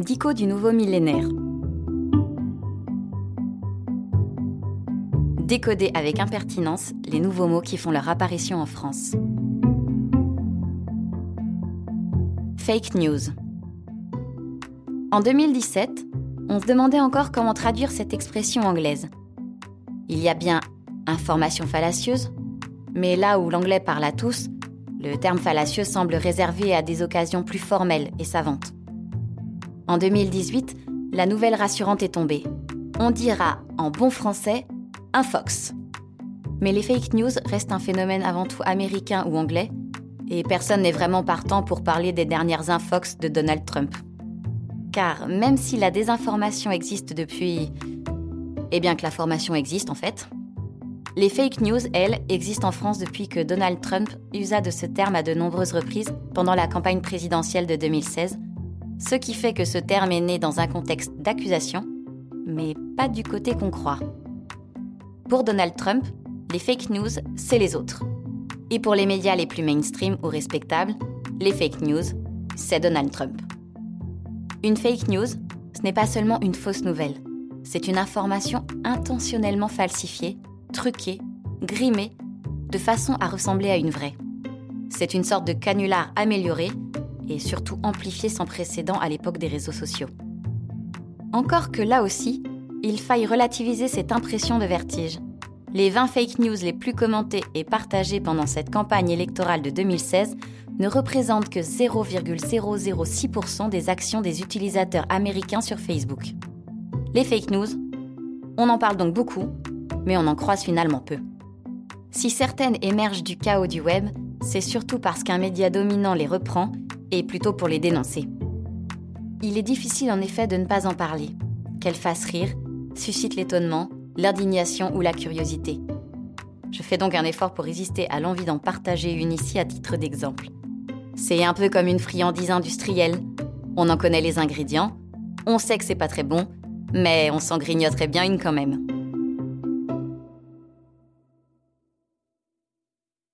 Dico du nouveau millénaire. Décoder avec impertinence les nouveaux mots qui font leur apparition en France. Fake news. En 2017, on se demandait encore comment traduire cette expression anglaise. Il y a bien information fallacieuse, mais là où l'anglais parle à tous, le terme fallacieux semble réservé à des occasions plus formelles et savantes. En 2018, la nouvelle rassurante est tombée. On dira en bon français un fox. Mais les fake news restent un phénomène avant tout américain ou anglais, et personne n'est vraiment partant pour parler des dernières infox de Donald Trump. Car même si la désinformation existe depuis... Eh bien que la formation existe en fait, les fake news, elles, existent en France depuis que Donald Trump usa de ce terme à de nombreuses reprises pendant la campagne présidentielle de 2016, ce qui fait que ce terme est né dans un contexte d'accusation, mais pas du côté qu'on croit. Pour Donald Trump, les fake news, c'est les autres. Et pour les médias les plus mainstream ou respectables, les fake news, c'est Donald Trump. Une fake news, ce n'est pas seulement une fausse nouvelle, c'est une information intentionnellement falsifiée truquée, grimée, de façon à ressembler à une vraie. C'est une sorte de canular amélioré et surtout amplifié sans précédent à l'époque des réseaux sociaux. Encore que là aussi, il faille relativiser cette impression de vertige. Les 20 fake news les plus commentées et partagées pendant cette campagne électorale de 2016 ne représentent que 0,006% des actions des utilisateurs américains sur Facebook. Les fake news, on en parle donc beaucoup, mais on en croise finalement peu. Si certaines émergent du chaos du web, c'est surtout parce qu'un média dominant les reprend, et plutôt pour les dénoncer. Il est difficile en effet de ne pas en parler, qu'elles fassent rire, suscitent l'étonnement, l'indignation ou la curiosité. Je fais donc un effort pour résister à l'envie d'en partager une ici à titre d'exemple. C'est un peu comme une friandise industrielle. On en connaît les ingrédients, on sait que c'est pas très bon, mais on s'en grignoterait bien une quand même.